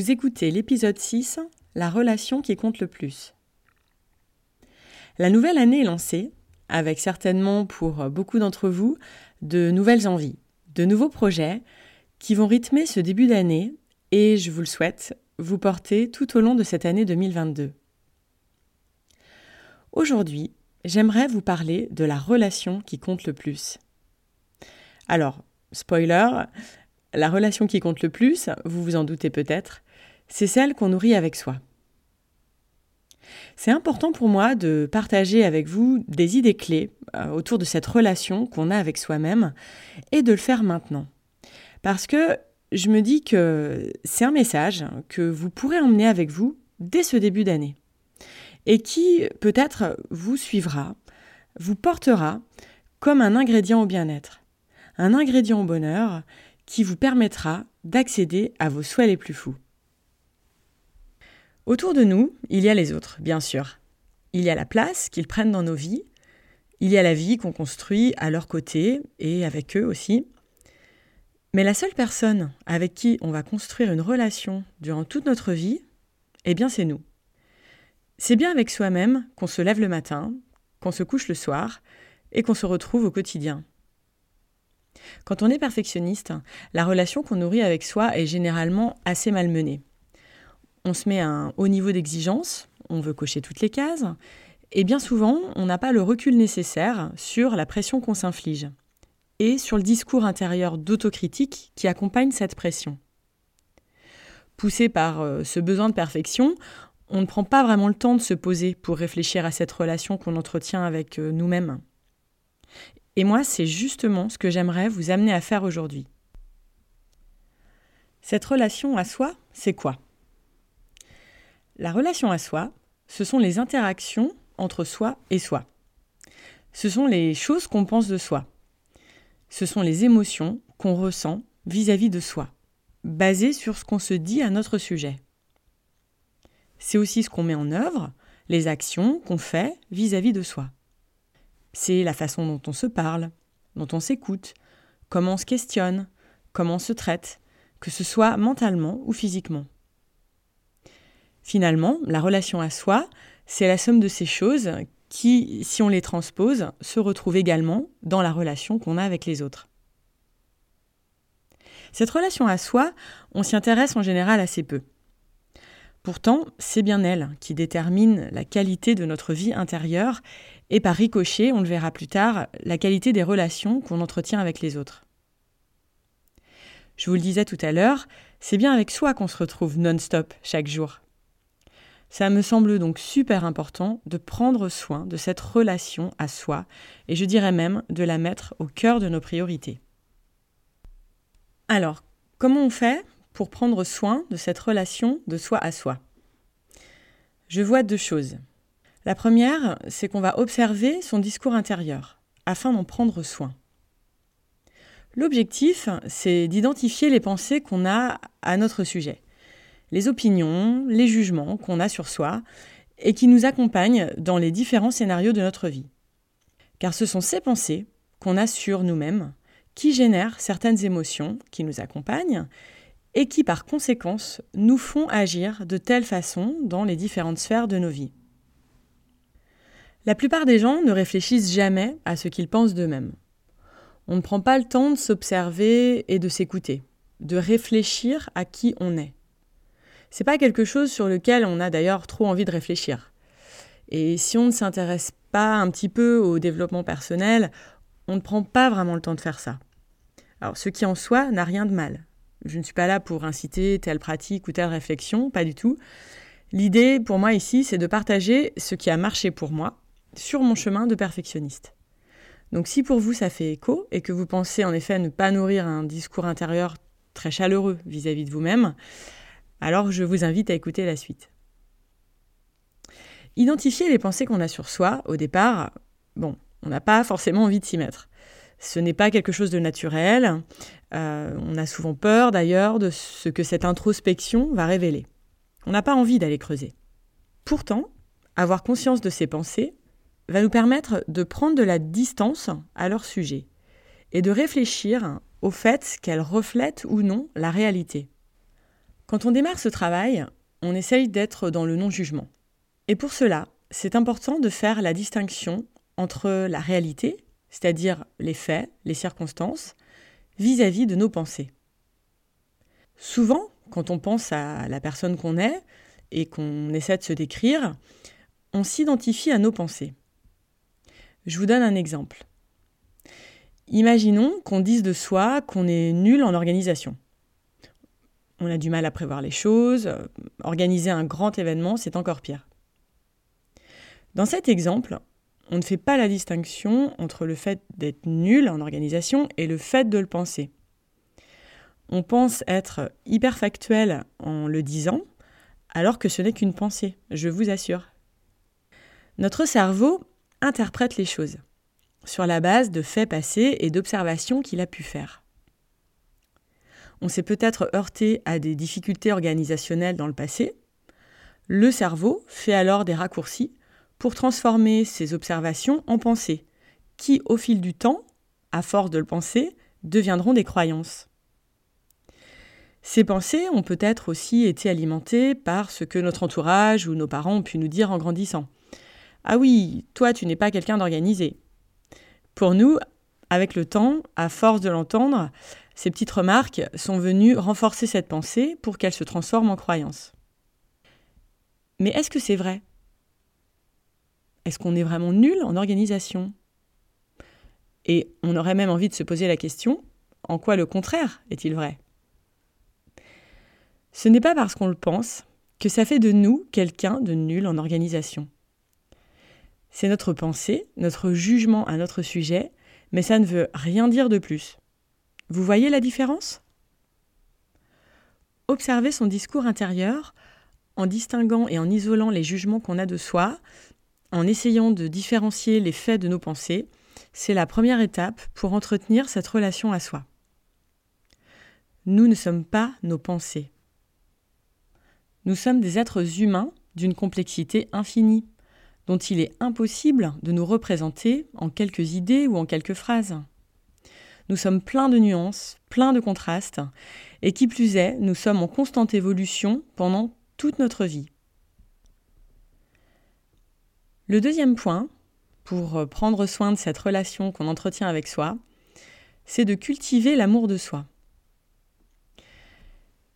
Vous écoutez l'épisode 6, La relation qui compte le plus. La nouvelle année est lancée, avec certainement pour beaucoup d'entre vous de nouvelles envies, de nouveaux projets qui vont rythmer ce début d'année et, je vous le souhaite, vous porter tout au long de cette année 2022. Aujourd'hui, j'aimerais vous parler de la relation qui compte le plus. Alors, spoiler, la relation qui compte le plus, vous vous en doutez peut-être, c'est celle qu'on nourrit avec soi. C'est important pour moi de partager avec vous des idées clés euh, autour de cette relation qu'on a avec soi-même et de le faire maintenant. Parce que je me dis que c'est un message que vous pourrez emmener avec vous dès ce début d'année et qui peut-être vous suivra, vous portera comme un ingrédient au bien-être, un ingrédient au bonheur qui vous permettra d'accéder à vos souhaits les plus fous. Autour de nous, il y a les autres, bien sûr. Il y a la place qu'ils prennent dans nos vies, il y a la vie qu'on construit à leur côté et avec eux aussi. Mais la seule personne avec qui on va construire une relation durant toute notre vie, eh bien c'est nous. C'est bien avec soi-même qu'on se lève le matin, qu'on se couche le soir et qu'on se retrouve au quotidien. Quand on est perfectionniste, la relation qu'on nourrit avec soi est généralement assez malmenée. On se met à un haut niveau d'exigence, on veut cocher toutes les cases, et bien souvent, on n'a pas le recul nécessaire sur la pression qu'on s'inflige et sur le discours intérieur d'autocritique qui accompagne cette pression. Poussé par euh, ce besoin de perfection, on ne prend pas vraiment le temps de se poser pour réfléchir à cette relation qu'on entretient avec euh, nous-mêmes. Et moi, c'est justement ce que j'aimerais vous amener à faire aujourd'hui. Cette relation à soi, c'est quoi? La relation à soi, ce sont les interactions entre soi et soi. Ce sont les choses qu'on pense de soi, ce sont les émotions qu'on ressent vis-à-vis de soi, basées sur ce qu'on se dit à notre sujet. C'est aussi ce qu'on met en œuvre, les actions qu'on fait vis-à-vis de soi. C'est la façon dont on se parle, dont on s'écoute, comment on se questionne, comment on se traite, que ce soit mentalement ou physiquement. Finalement, la relation à soi, c'est la somme de ces choses qui, si on les transpose, se retrouvent également dans la relation qu'on a avec les autres. Cette relation à soi, on s'y intéresse en général assez peu. Pourtant, c'est bien elle qui détermine la qualité de notre vie intérieure et par ricochet, on le verra plus tard, la qualité des relations qu'on entretient avec les autres. Je vous le disais tout à l'heure, c'est bien avec soi qu'on se retrouve non-stop chaque jour. Ça me semble donc super important de prendre soin de cette relation à soi et je dirais même de la mettre au cœur de nos priorités. Alors, comment on fait pour prendre soin de cette relation de soi à soi? Je vois deux choses. La première, c'est qu'on va observer son discours intérieur afin d'en prendre soin. L'objectif, c'est d'identifier les pensées qu'on a à notre sujet les opinions, les jugements qu'on a sur soi et qui nous accompagnent dans les différents scénarios de notre vie. Car ce sont ces pensées qu'on a sur nous-mêmes qui génèrent certaines émotions qui nous accompagnent et qui par conséquence nous font agir de telle façon dans les différentes sphères de nos vies. La plupart des gens ne réfléchissent jamais à ce qu'ils pensent d'eux-mêmes. On ne prend pas le temps de s'observer et de s'écouter, de réfléchir à qui on est. C'est pas quelque chose sur lequel on a d'ailleurs trop envie de réfléchir. Et si on ne s'intéresse pas un petit peu au développement personnel, on ne prend pas vraiment le temps de faire ça. Alors, ce qui en soi n'a rien de mal. Je ne suis pas là pour inciter telle pratique ou telle réflexion, pas du tout. L'idée pour moi ici, c'est de partager ce qui a marché pour moi sur mon chemin de perfectionniste. Donc si pour vous ça fait écho et que vous pensez en effet ne pas nourrir un discours intérieur très chaleureux vis-à-vis de vous-même, alors je vous invite à écouter la suite. Identifier les pensées qu'on a sur soi, au départ, bon, on n'a pas forcément envie de s'y mettre. Ce n'est pas quelque chose de naturel. Euh, on a souvent peur d'ailleurs de ce que cette introspection va révéler. On n'a pas envie d'aller creuser. Pourtant, avoir conscience de ces pensées va nous permettre de prendre de la distance à leur sujet et de réfléchir au fait qu'elles reflètent ou non la réalité. Quand on démarre ce travail, on essaye d'être dans le non-jugement. Et pour cela, c'est important de faire la distinction entre la réalité, c'est-à-dire les faits, les circonstances, vis-à-vis de nos pensées. Souvent, quand on pense à la personne qu'on est et qu'on essaie de se décrire, on s'identifie à nos pensées. Je vous donne un exemple. Imaginons qu'on dise de soi qu'on est nul en organisation. On a du mal à prévoir les choses, organiser un grand événement, c'est encore pire. Dans cet exemple, on ne fait pas la distinction entre le fait d'être nul en organisation et le fait de le penser. On pense être hyper factuel en le disant, alors que ce n'est qu'une pensée, je vous assure. Notre cerveau interprète les choses sur la base de faits passés et d'observations qu'il a pu faire. On s'est peut-être heurté à des difficultés organisationnelles dans le passé. Le cerveau fait alors des raccourcis pour transformer ces observations en pensées, qui, au fil du temps, à force de le penser, deviendront des croyances. Ces pensées ont peut-être aussi été alimentées par ce que notre entourage ou nos parents ont pu nous dire en grandissant. Ah oui, toi tu n'es pas quelqu'un d'organisé. Pour nous, avec le temps, à force de l'entendre, ces petites remarques sont venues renforcer cette pensée pour qu'elle se transforme en croyance. Mais est-ce que c'est vrai? Est-ce qu'on est vraiment nul en organisation? Et on aurait même envie de se poser la question, en quoi le contraire est-il vrai? Ce n'est pas parce qu'on le pense que ça fait de nous quelqu'un de nul en organisation. C'est notre pensée, notre jugement à notre sujet, mais ça ne veut rien dire de plus. Vous voyez la différence? Observer son discours intérieur en distinguant et en isolant les jugements qu'on a de soi, en essayant de différencier les faits de nos pensées, c'est la première étape pour entretenir cette relation à soi. Nous ne sommes pas nos pensées. Nous sommes des êtres humains d'une complexité infinie, dont il est impossible de nous représenter en quelques idées ou en quelques phrases. Nous sommes pleins de nuances, pleins de contrastes, et qui plus est, nous sommes en constante évolution pendant toute notre vie. Le deuxième point, pour euh, prendre soin de cette relation qu'on entretient avec soi, c'est de cultiver l'amour de soi.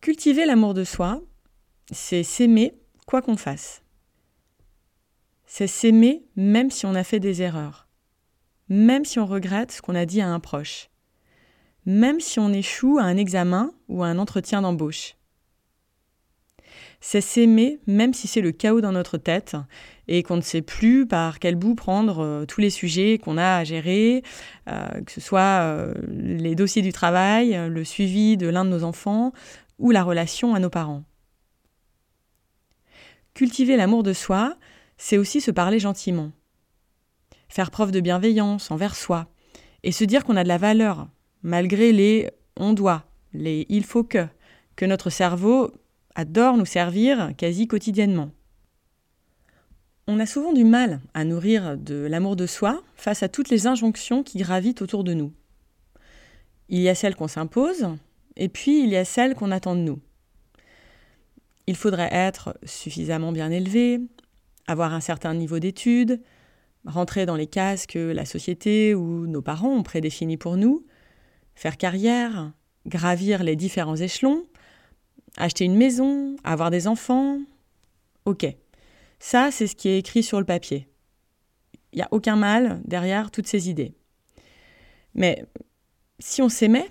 Cultiver l'amour de soi, c'est s'aimer quoi qu'on fasse. C'est s'aimer même si on a fait des erreurs, même si on regrette ce qu'on a dit à un proche, même si on échoue à un examen ou à un entretien d'embauche. C'est s'aimer même si c'est le chaos dans notre tête et qu'on ne sait plus par quel bout prendre euh, tous les sujets qu'on a à gérer, euh, que ce soit euh, les dossiers du travail, le suivi de l'un de nos enfants ou la relation à nos parents. Cultiver l'amour de soi, c'est aussi se parler gentiment, faire preuve de bienveillance envers soi et se dire qu'on a de la valeur malgré les on doit, les il faut que, que notre cerveau adore nous servir quasi quotidiennement. On a souvent du mal à nourrir de l'amour de soi face à toutes les injonctions qui gravitent autour de nous. Il y a celles qu'on s'impose, et puis il y a celles qu'on attend de nous. Il faudrait être suffisamment bien élevé, avoir un certain niveau d'études, rentrer dans les cases que la société ou nos parents ont prédéfinies pour nous, faire carrière, gravir les différents échelons, acheter une maison, avoir des enfants. Ok, ça c'est ce qui est écrit sur le papier. Il n'y a aucun mal derrière toutes ces idées. Mais si on s'aimait,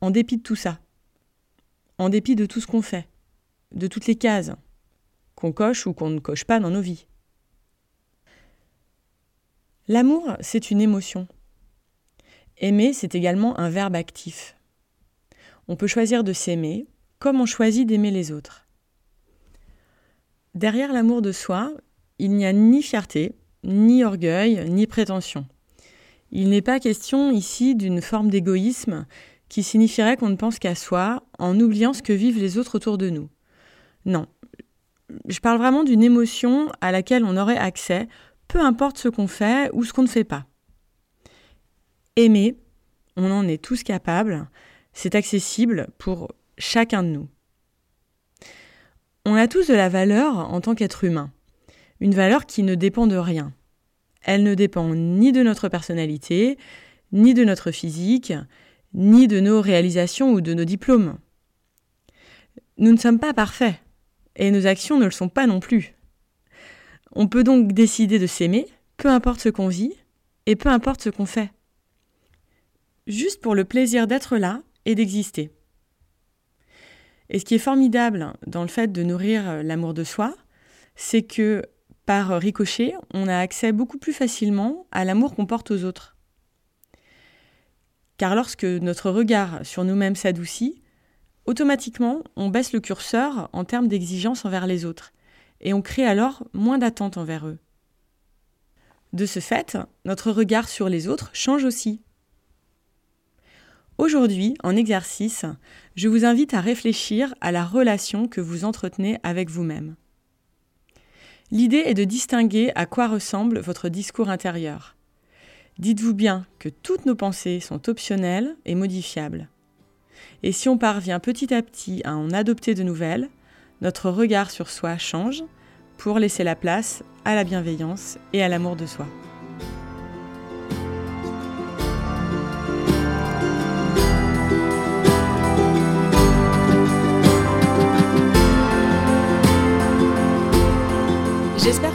en dépit de tout ça, en dépit de tout ce qu'on fait, de toutes les cases qu'on coche ou qu'on ne coche pas dans nos vies. L'amour, c'est une émotion. Aimer, c'est également un verbe actif. On peut choisir de s'aimer comme on choisit d'aimer les autres. Derrière l'amour de soi, il n'y a ni fierté, ni orgueil, ni prétention. Il n'est pas question ici d'une forme d'égoïsme qui signifierait qu'on ne pense qu'à soi en oubliant ce que vivent les autres autour de nous. Non. Je parle vraiment d'une émotion à laquelle on aurait accès, peu importe ce qu'on fait ou ce qu'on ne fait pas. Aimer, on en est tous capables, c'est accessible pour chacun de nous. On a tous de la valeur en tant qu'être humain, une valeur qui ne dépend de rien. Elle ne dépend ni de notre personnalité, ni de notre physique, ni de nos réalisations ou de nos diplômes. Nous ne sommes pas parfaits, et nos actions ne le sont pas non plus. On peut donc décider de s'aimer, peu importe ce qu'on vit, et peu importe ce qu'on fait. Juste pour le plaisir d'être là et d'exister. Et ce qui est formidable dans le fait de nourrir l'amour de soi, c'est que par ricochet, on a accès beaucoup plus facilement à l'amour qu'on porte aux autres. Car lorsque notre regard sur nous-mêmes s'adoucit, automatiquement, on baisse le curseur en termes d'exigence envers les autres, et on crée alors moins d'attente envers eux. De ce fait, notre regard sur les autres change aussi. Aujourd'hui, en exercice, je vous invite à réfléchir à la relation que vous entretenez avec vous-même. L'idée est de distinguer à quoi ressemble votre discours intérieur. Dites-vous bien que toutes nos pensées sont optionnelles et modifiables. Et si on parvient petit à petit à en adopter de nouvelles, notre regard sur soi change pour laisser la place à la bienveillance et à l'amour de soi.